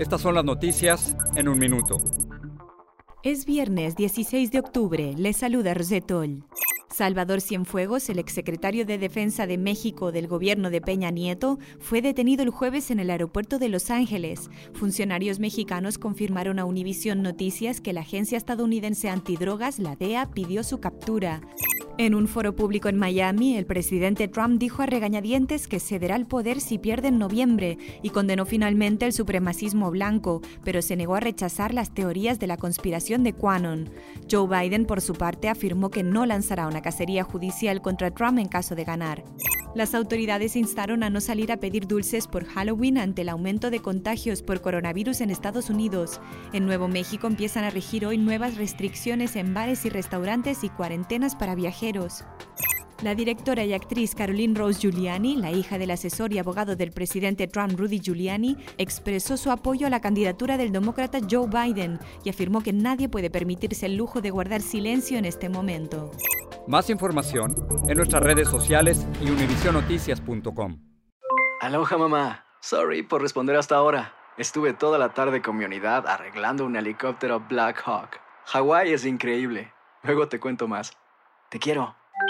estas son las noticias en un minuto. Es viernes 16 de octubre. Les saluda Rosetol. Salvador Cienfuegos, el exsecretario de Defensa de México del gobierno de Peña Nieto, fue detenido el jueves en el aeropuerto de Los Ángeles. Funcionarios mexicanos confirmaron a Univision Noticias que la agencia estadounidense antidrogas, la DEA, pidió su captura. En un foro público en Miami, el presidente Trump dijo a regañadientes que cederá el poder si pierde en noviembre y condenó finalmente el supremacismo blanco, pero se negó a rechazar las teorías de la conspiración de Quanon. Joe Biden, por su parte, afirmó que no lanzará una cacería judicial contra Trump en caso de ganar. Las autoridades instaron a no salir a pedir dulces por Halloween ante el aumento de contagios por coronavirus en Estados Unidos. En Nuevo México empiezan a regir hoy nuevas restricciones en bares y restaurantes y cuarentenas para viajeros. La directora y actriz Caroline Rose Giuliani, la hija del asesor y abogado del presidente Trump Rudy Giuliani, expresó su apoyo a la candidatura del demócrata Joe Biden y afirmó que nadie puede permitirse el lujo de guardar silencio en este momento. Más información en nuestras redes sociales y univisionoticias.com. Aloha mamá. Sorry por responder hasta ahora. Estuve toda la tarde con mi unidad arreglando un helicóptero Black Hawk. Hawái es increíble. Luego te cuento más. Te quiero.